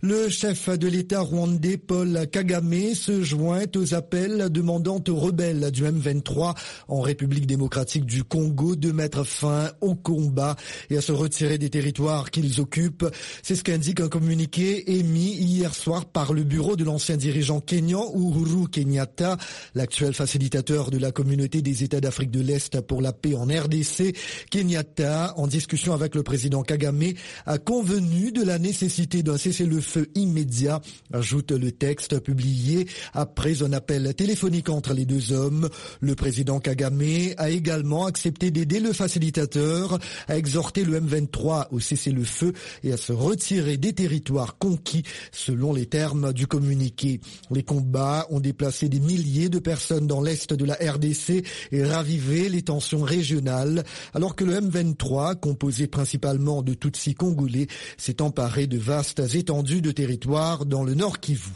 Le chef de l'État rwandais Paul Kagame se joint aux appels demandant aux rebelles du M23 en République démocratique du Congo de mettre fin au combat et à se retirer des territoires qu'ils occupent. C'est ce qu'indique un communiqué émis hier soir par le bureau de l'ancien dirigeant kényan Uhuru Kenyatta, l'actuel facilitateur de la communauté des États d'Afrique de l'Est pour la paix en RDC. Kenyatta, en discussion avec le président Kagame, a convenu de la nécessité d'un cessez-le-feu immédiat, ajoute le texte publié après un appel téléphonique entre les deux hommes. Le président Kagame a également accepté d'aider le facilitateur à exhorter le M23 au cessez-le-feu et à se retirer des territoires conquis selon les termes du communiqué. Les combats ont déplacé des milliers de personnes dans l'est de la RDC et ravivé les tensions régionales, alors que le M23, composé principalement de Tutsis congolais, s'est emparé de vastes étendues de territoire dans le nord Kivu.